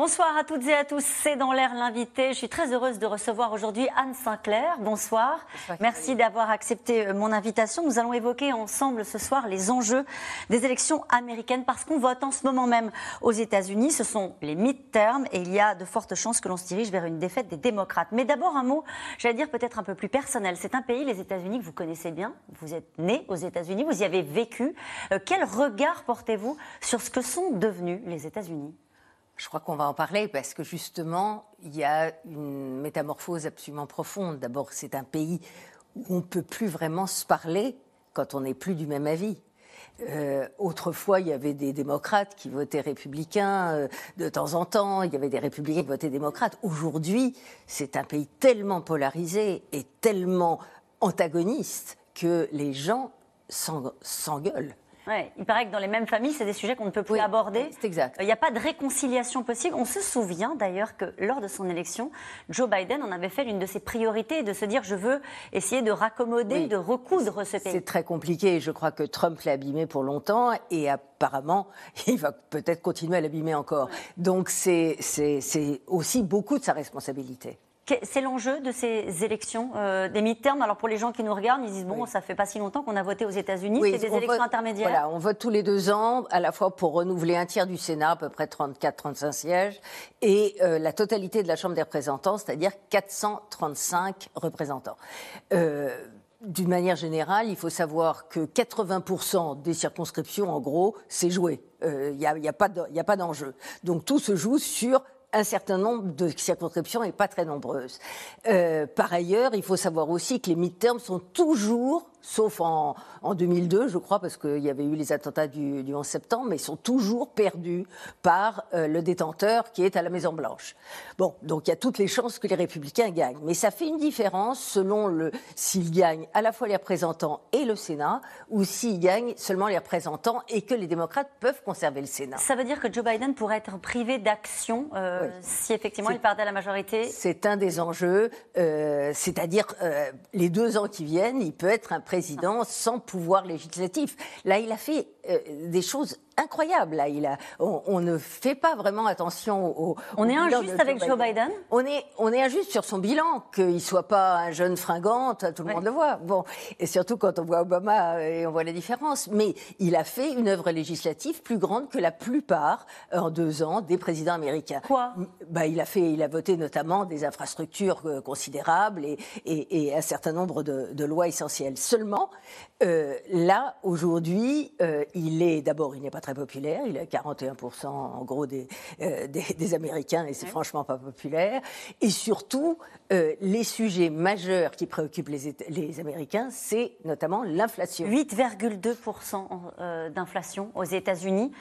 Bonsoir à toutes et à tous, c'est dans l'air l'invité. Je suis très heureuse de recevoir aujourd'hui Anne Sinclair. Bonsoir. Merci d'avoir accepté euh, mon invitation. Nous allons évoquer ensemble ce soir les enjeux des élections américaines parce qu'on vote en ce moment même aux États-Unis. Ce sont les midterms et il y a de fortes chances que l'on se dirige vers une défaite des démocrates. Mais d'abord un mot, j'allais dire peut-être un peu plus personnel. C'est un pays, les États-Unis, que vous connaissez bien. Vous êtes né aux États-Unis, vous y avez vécu. Euh, quel regard portez-vous sur ce que sont devenus les États-Unis? Je crois qu'on va en parler parce que justement, il y a une métamorphose absolument profonde. D'abord, c'est un pays où on ne peut plus vraiment se parler quand on n'est plus du même avis. Euh, autrefois, il y avait des démocrates qui votaient républicains euh, de temps en temps, il y avait des républicains qui votaient démocrates. Aujourd'hui, c'est un pays tellement polarisé et tellement antagoniste que les gens s'engueulent il paraît que dans les mêmes familles, c'est des sujets qu'on ne peut plus aborder. C'est exact. Il n'y a pas de réconciliation possible. On se souvient d'ailleurs que lors de son élection, Joe Biden en avait fait l'une de ses priorités de se dire je veux essayer de raccommoder, de recoudre ce pays. C'est très compliqué. Je crois que Trump l'a abîmé pour longtemps et apparemment, il va peut-être continuer à l'abîmer encore. Donc c'est aussi beaucoup de sa responsabilité. C'est l'enjeu de ces élections, euh, des mi-termes. Alors pour les gens qui nous regardent, ils disent bon, ça fait pas si longtemps qu'on a voté aux États-Unis, c'est des élections intermédiaires. Voilà, on vote tous les deux ans, à la fois pour renouveler un tiers du Sénat, à peu près 34-35 sièges, et euh, la totalité de la Chambre des représentants, c'est-à-dire 435 représentants. Euh, d'une manière générale, il faut savoir que 80% des circonscriptions, en gros, c'est joué. Il n'y a, a, pas d'enjeu. Donc tout se joue sur un certain nombre de circonscriptions et pas très nombreuses. Euh, par ailleurs, il faut savoir aussi que les midterms sont toujours sauf en, 2002, je crois, parce qu'il y avait eu les attentats du, 11 septembre, mais ils sont toujours perdus par euh, le détenteur qui est à la Maison Blanche. Bon, donc il y a toutes les chances que les républicains gagnent, mais ça fait une différence selon le s'ils gagnent à la fois les représentants et le Sénat, ou s'ils gagnent seulement les représentants et que les démocrates peuvent conserver le Sénat. Ça veut dire que Joe Biden pourrait être privé d'action euh, si effectivement il perdait la majorité? C'est un des enjeux, euh, c'est-à-dire les deux ans qui viennent, il peut être un président sans pouvoir législatif. Là, il a fait euh, des choses incroyables. Là, il a, on, ne fait pas vraiment attention au. On est injuste avec Joe Biden. On est, on est injuste sur son bilan, qu'il soit pas un jeune fringant, tout le monde le voit. Bon, et surtout quand on voit Obama euh, et on voit la différence. Mais il a fait une œuvre législative plus grande que la plupart euh, en deux ans des présidents américains. Quoi? Bah, il a fait, il a voté notamment des infrastructures considérables et, et, un certain nombre de, de lois essentielles. Seulement, euh, là, aujourd'hui, euh, il est d'abord, il n'est pas très populaire. Il est 41% en gros des, euh, des, Américains et c'est franchement pas populaire. Et surtout, les sujets majeurs qui préoccupent les, les Américains, c'est notamment l'inflation. 8,2% d'inflation aux États-Unis.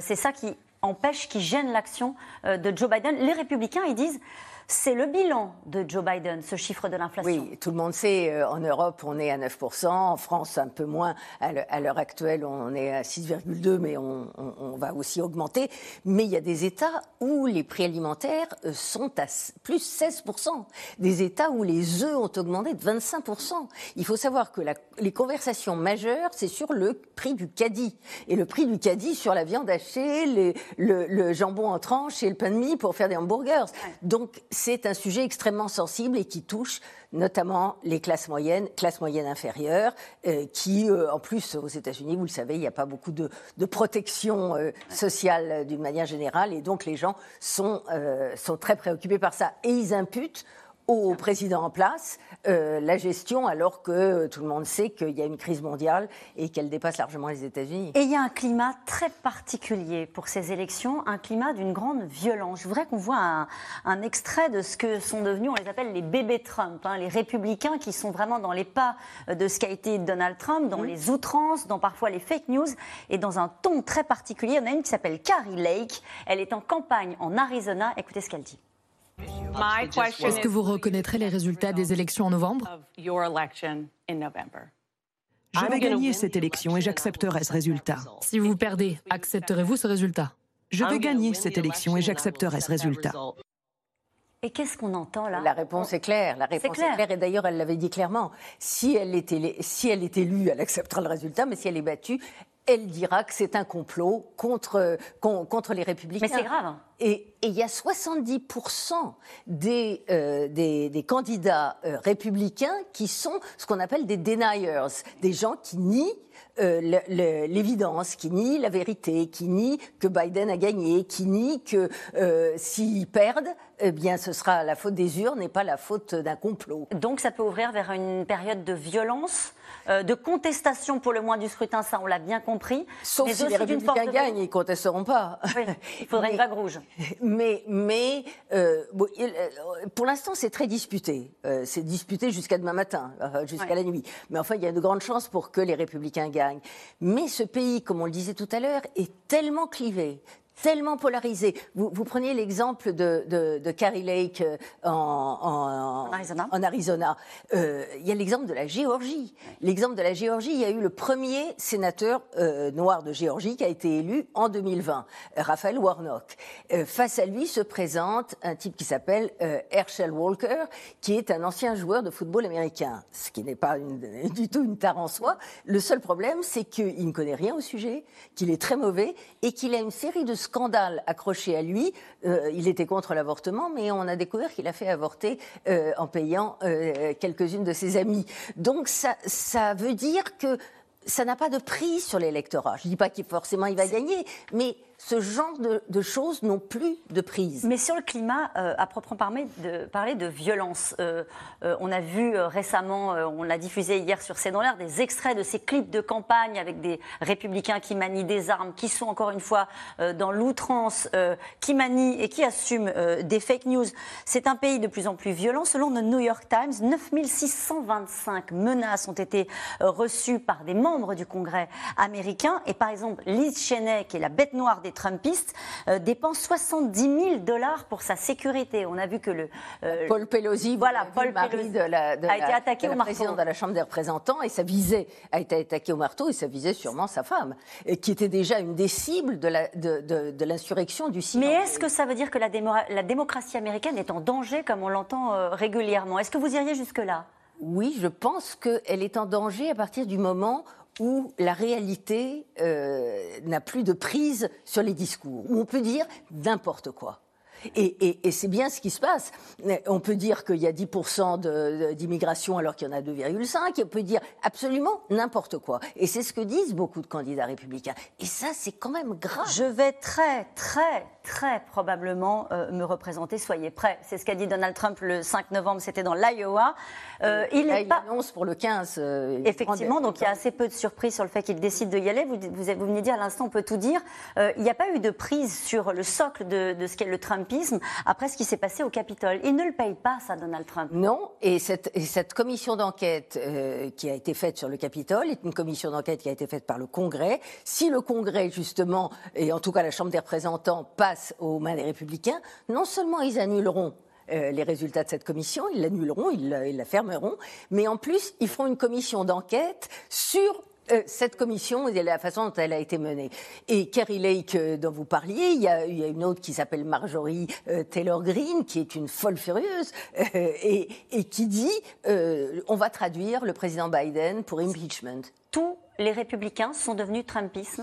c'est ça qui empêche, qui gêne l'action de Joe Biden. Les républicains, ils disent c'est le bilan de Joe Biden, ce chiffre de l'inflation. Oui, tout le monde sait, euh, en Europe, on est à 9%, en France, un peu moins. À l'heure actuelle, on est à 6,2%, mais on, va aussi augmenter. Mais il y a des États où les prix alimentaires euh, sont à plus 16%. Des États où les œufs ont augmenté de 25%. Il faut savoir que les conversations majeures, c'est sur le prix du caddie. Et le prix du caddie sur la viande hachée, le, le, jambon en tranche et le pain de mie pour faire des hamburgers. Donc, c'est un sujet extrêmement sensible et qui touche notamment les classes moyennes, classes moyennes inférieures, euh, qui, euh, en plus, aux États-Unis, vous le savez, il n'y a pas beaucoup de, protection euh, sociale d'une manière générale, et donc les gens sont, sont très préoccupés par ça. Et ils imputent au président en place euh, la gestion alors que tout le monde sait qu'il y a une crise mondiale et qu'elle dépasse largement les États-Unis. Et il y a un climat très particulier pour ces élections, un climat d'une grande violence. Je voudrais qu'on voit un, extrait de ce que sont devenus, on les appelle les bébés Trump, hein, les républicains qui sont vraiment dans les pas de ce qu'a été Donald Trump, dans les outrances, dans parfois les fake news et dans un ton très particulier. En a une qui s'appelle Carrie Lake. Elle est en campagne en Arizona. Écoutez ce qu'elle dit. Est-ce que vous reconnaîtrez les résultats des élections en novembre? Je vais gagner cette élection et j'accepterai ce résultat. Si vous perdez, accepterez-vous ce résultat? Je vais gagner cette élection et j'accepterai ce résultat. Et qu'est-ce qu'on entend là? La réponse est claire. La réponse est claire. Et d'ailleurs, elle l'avait dit clairement. Si elle, était, si elle est élue, elle acceptera le résultat, mais si elle est battue, elle dira que c'est un complot contre, contre les républicains. Mais c'est grave. Et il y a 70% des, euh, des, des, candidats euh, républicains qui sont ce qu'on appelle des deniers, des gens qui nient euh, l'évidence, qui nient la vérité, qui nient que Biden a gagné, qui nient que s'ils perdent, eh bien, ce sera la faute des urnes et pas la faute d'un complot. Donc, ça peut ouvrir vers une période de violence euh, de contestation pour le moins du scrutin, ça on l'a bien compris. Sauf si les républicains gagnent, ils ne contesteront pas. il faudrait une vague rouge. Mais, mais euh, euh, pour l'instant, c'est très disputé. c'est disputé jusqu'à demain matin, jusqu'à la nuit. Mais enfin, il y a de grandes chances pour que les républicains gagnent. Mais ce pays, comme on le disait tout à l'heure, est tellement clivé, tellement polarisé. Vous, vous preniez l'exemple de, de, de, Carrie Lake euh, en, en, Arizona. Euh, il y a l'exemple de la Géorgie. L'exemple de la Géorgie, il y a eu le premier sénateur euh, noir de Géorgie qui a été élu en 2020, Raphaël Warnock. face à lui se présente un type qui s'appelle Herschel Walker, qui est un ancien joueur de football américain, ce qui n'est pas du tout une tare en soi. Le seul problème, c'est qu'il ne connaît rien au sujet, qu'il est très mauvais et qu'il a une série de scandale accroché à lui. Euh, il était contre l'avortement, mais on a découvert qu'il a fait avorter euh, en payant euh, quelques-unes de ses amies. Donc ça, ça veut dire que ça n'a pas de prix sur l'électorat. Je ne dis pas qu'il forcément il va gagner, mais ce genre de, choses n'ont plus de prise. Mais sur le climat, euh, à proprement parler de, parler de violence, euh, euh, on a vu récemment, on l'a diffusé hier sur C'est dans l'air, des extraits de ces clips de campagne avec des républicains qui manient des armes, qui sont encore une fois dans l'outrance, qui manient et qui assument des fake news. C'est un pays de plus en plus violent. Selon le New York Times, 9625 menaces ont été reçues par des membres du Congrès américain. Et par exemple, Liz Cheney, qui est la bête noire des Trumpistes, euh, dépense 70 000 dollars pour sa sécurité. On a vu que le euh, Paul Pelosi, voilà, Paul Pelosi de la, a été attaqué au marteau. Président de la Chambre des représentants et ça visait a été attaqué au marteau et ça visait sûrement sa femme, qui était déjà une des cibles de l'insurrection du 6 Mais est-ce que ça veut dire que la, la, démocratie américaine est en danger comme on l'entend euh, régulièrement? Est-ce que vous iriez jusque là oui, je pense qu'elle est en danger à partir du moment où la réalité euh, n'a plus de prise sur les discours, où on peut dire n'importe quoi. Et, c'est bien ce qui se passe. On peut dire qu'il y a 10% d'immigration alors qu'il y en a 2,5. On peut dire absolument n'importe quoi. Et c'est ce que disent beaucoup de candidats républicains. Et ça, c'est quand même grave. Je vais très, très, très probablement euh, me représenter. Soyez prêts. C'est ce qu'a dit Donald Trump le 5 novembre. C'était dans l'Iowa. Euh, il Là, il pas... annonce pour le 15. Euh, Effectivement. Donc il y a assez peu de surprises sur le fait qu'il décide de y aller. Vous, vous, vous venez dire à l'instant, on peut tout dire. il n'y a pas eu de prise sur le socle de, de ce qu'est le Trumpisme après ce qui s'est passé au Capitole. Il ne le paye pas, ça, Donald Trump. Non, et cette, commission d'enquête euh, qui a été faite sur le Capitole est une commission d'enquête qui a été faite par le Congrès. Si le Congrès, justement, et en tout cas la Chambre des représentants, passe aux mains des républicains, non seulement ils annuleront euh, les résultats de cette commission, ils l'annuleront, ils, la fermeront, mais en plus, ils feront une commission d'enquête sur cette commission et la façon dont elle a été menée. Et Kerry Lake, euh, dont vous parliez, il y a, une autre qui s'appelle Marjorie euh, Taylor Greene, qui est une folle furieuse, et, qui dit on va traduire le président Biden pour impeachment. Tous les républicains sont devenus Trumpistes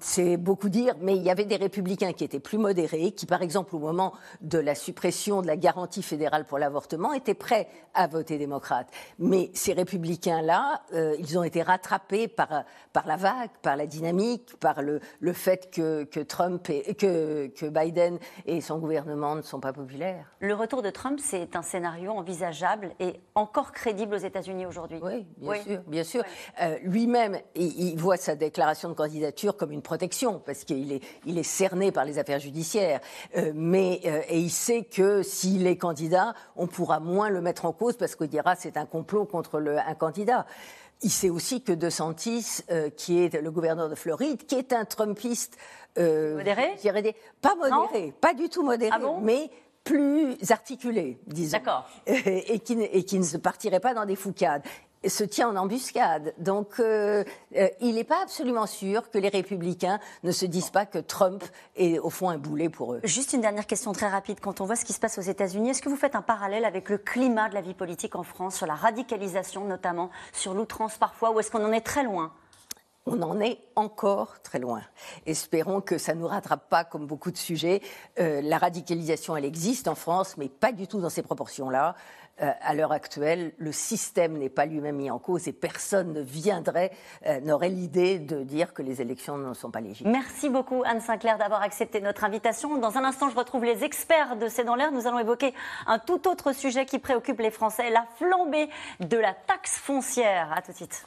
c'est beaucoup dire, mais il y avait des républicains qui étaient plus modérés, qui, par exemple, au moment de la suppression de la garantie fédérale pour l'avortement, étaient prêts à voter démocrate. Mais ces républicains-là, euh, ils ont été rattrapés par, par la vague, par la dynamique, par le, le fait que, que Trump et, que, que Biden et son gouvernement ne sont pas populaires. Le retour de Trump, c'est un scénario envisageable et encore crédible aux États-Unis aujourd'hui. Oui, bien sûr, bien sûr. Euh, lui-même, il, il voit sa déclaration de candidature comme une protection, parce qu'il est, il est cerné par les affaires judiciaires. Euh, mais, euh, et il sait que s'il est candidat, on pourra moins le mettre en cause, parce qu'on dira c'est un complot contre le, un candidat. Il sait aussi que De Santis, euh, qui est le gouverneur de Floride, qui est un Trumpiste. modéré? Pas modéré, pas du tout modéré, ah mais plus articulé, disons. D'accord. et, qui, et qui ne se partirait pas dans des foucades. Se tient en embuscade. Donc, euh, euh, il n'est pas absolument sûr que les républicains ne se disent pas que Trump est au fond un boulet pour eux. Juste une dernière question très rapide. Quand on voit ce qui se passe aux États-Unis, est-ce que vous faites un parallèle avec le climat de la vie politique en France, sur la radicalisation notamment, sur l'outrance parfois, ou est-ce qu'on en est très loin? On en est encore très loin. Espérons que ça ne nous rattrape pas comme beaucoup de sujets. Euh, la radicalisation, elle existe en France, mais pas du tout dans ces proportions-là. Euh, à l'heure actuelle, le système n'est pas lui-même mis en cause et personne ne viendrait, euh, n'aurait l'idée de dire que les élections ne sont pas légitimes. Merci beaucoup Anne Sinclair d'avoir accepté notre invitation. Dans un instant, je retrouve les experts de C'est dans l'air. Nous allons évoquer un tout autre sujet qui préoccupe les Français, la flambée de la taxe foncière. À tout de suite.